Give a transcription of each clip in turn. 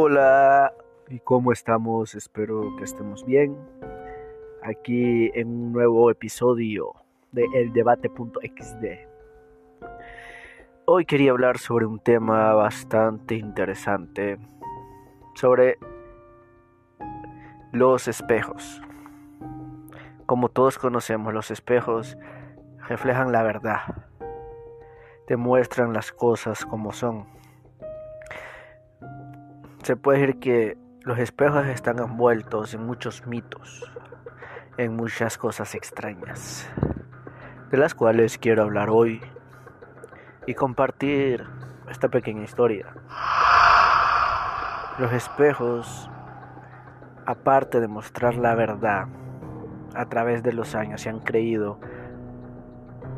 Hola, ¿y cómo estamos? Espero que estemos bien. Aquí en un nuevo episodio de eldebate.xd. Hoy quería hablar sobre un tema bastante interesante, sobre los espejos. Como todos conocemos, los espejos reflejan la verdad, te muestran las cosas como son. Se puede decir que los espejos están envueltos en muchos mitos, en muchas cosas extrañas, de las cuales quiero hablar hoy y compartir esta pequeña historia. Los espejos, aparte de mostrar la verdad, a través de los años se han creído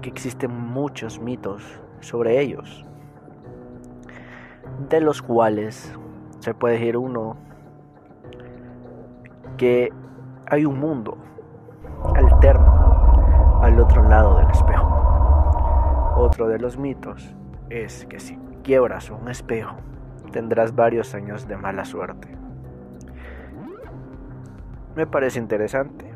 que existen muchos mitos sobre ellos, de los cuales se puede decir uno que hay un mundo alterno al otro lado del espejo. Otro de los mitos es que si quiebras un espejo tendrás varios años de mala suerte. Me parece interesante.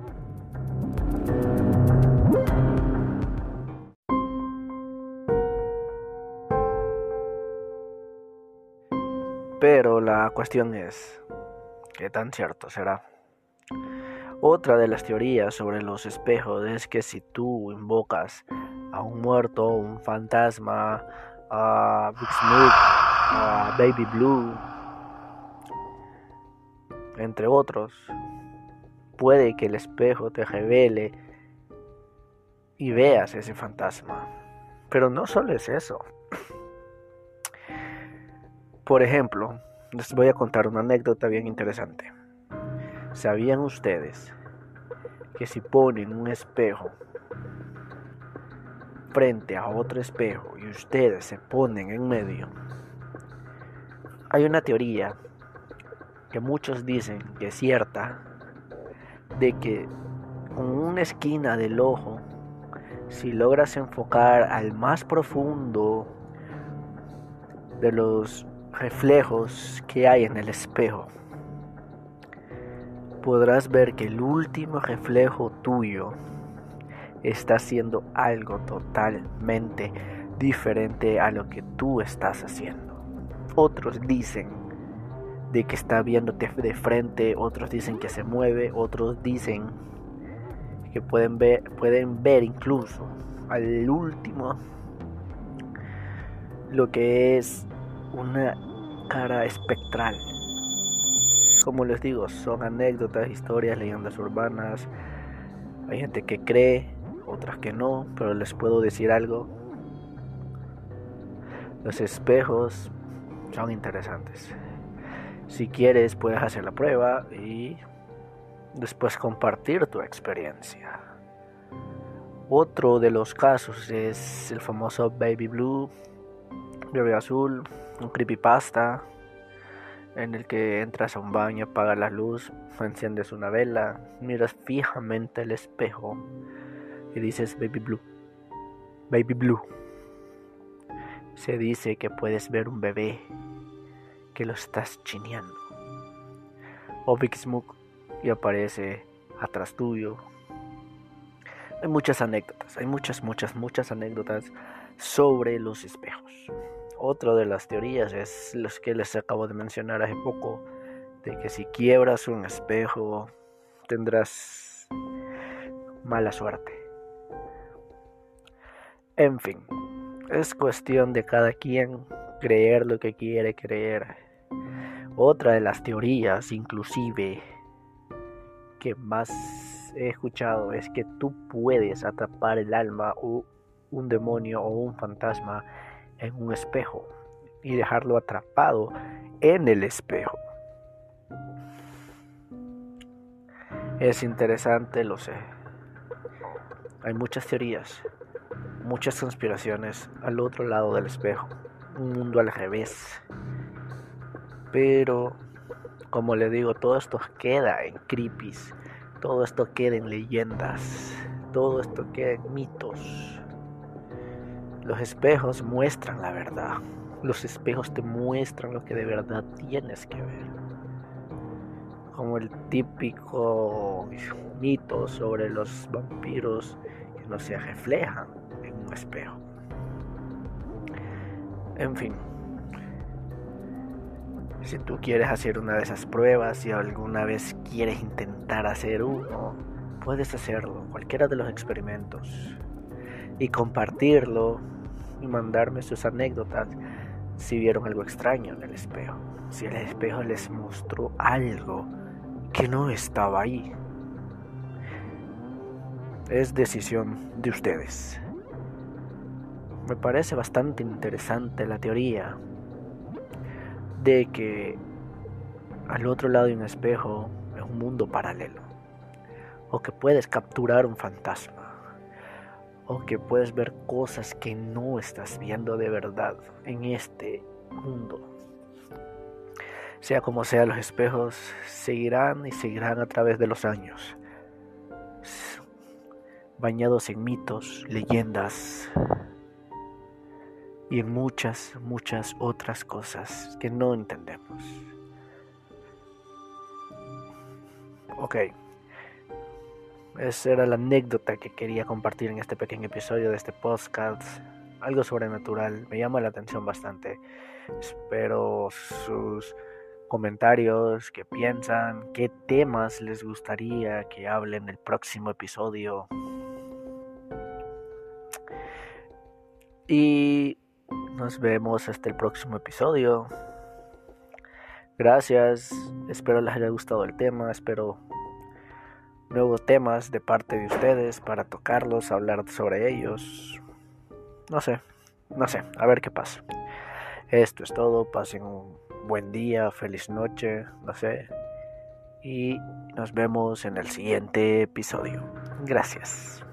Pero la cuestión es, ¿qué tan cierto será? Otra de las teorías sobre los espejos es que si tú invocas a un muerto, un fantasma, a Big Snoop, a Baby Blue, entre otros, puede que el espejo te revele y veas ese fantasma. Pero no solo es eso. Por ejemplo, les voy a contar una anécdota bien interesante. ¿Sabían ustedes que si ponen un espejo frente a otro espejo y ustedes se ponen en medio, hay una teoría que muchos dicen que es cierta, de que con una esquina del ojo, si logras enfocar al más profundo de los reflejos que hay en el espejo, podrás ver que el último reflejo tuyo está haciendo algo totalmente diferente a lo que tú estás haciendo. Otros dicen de que está viéndote de frente, otros dicen que se mueve, otros dicen que pueden ver, pueden ver incluso al último lo que es una cara espectral. Como les digo, son anécdotas, historias, leyendas urbanas. Hay gente que cree, otras que no, pero les puedo decir algo. Los espejos son interesantes. Si quieres, puedes hacer la prueba y después compartir tu experiencia. Otro de los casos es el famoso Baby Blue, Bebé Azul, un creepypasta en el que entras a un baño, apagas la luz, enciendes una vela, miras fijamente el espejo y dices Baby Blue, Baby Blue. Se dice que puedes ver un bebé que lo estás chineando. O Big Smoke y aparece atrás tuyo. Hay muchas anécdotas, hay muchas, muchas, muchas anécdotas sobre los espejos. Otra de las teorías es los que les acabo de mencionar hace poco, de que si quiebras un espejo tendrás mala suerte. En fin, es cuestión de cada quien creer lo que quiere creer. Otra de las teorías, inclusive, que más he escuchado es que tú puedes atrapar el alma o un demonio o un fantasma en un espejo y dejarlo atrapado en el espejo. Es interesante, lo sé. Hay muchas teorías, muchas conspiraciones al otro lado del espejo, un mundo al revés. Pero, como le digo, todo esto queda en creepies, todo esto queda en leyendas, todo esto queda en mitos. Los espejos muestran la verdad. Los espejos te muestran lo que de verdad tienes que ver. Como el típico mito sobre los vampiros que no se reflejan en un espejo. En fin. Si tú quieres hacer una de esas pruebas, si alguna vez quieres intentar hacer uno, puedes hacerlo, cualquiera de los experimentos, y compartirlo y mandarme sus anécdotas si vieron algo extraño en el espejo, si el espejo les mostró algo que no estaba ahí. Es decisión de ustedes. Me parece bastante interesante la teoría de que al otro lado de un espejo es un mundo paralelo, o que puedes capturar un fantasma, o que puedes ver cosas que no estás viendo de verdad en este mundo. Sea como sea, los espejos seguirán y seguirán a través de los años, bañados en mitos, leyendas, y en muchas, muchas otras cosas que no entendemos. Ok, esa era la anécdota que quería compartir en este pequeño episodio de este podcast. Algo sobrenatural, me llama la atención bastante. Espero sus comentarios, qué piensan, qué temas les gustaría que hable en el próximo episodio. Y nos vemos hasta el próximo episodio. Gracias, espero les haya gustado el tema, espero nuevos temas de parte de ustedes para tocarlos, hablar sobre ellos. No sé, no sé, a ver qué pasa. Esto es todo, pasen un buen día, feliz noche, no sé. Y nos vemos en el siguiente episodio. Gracias.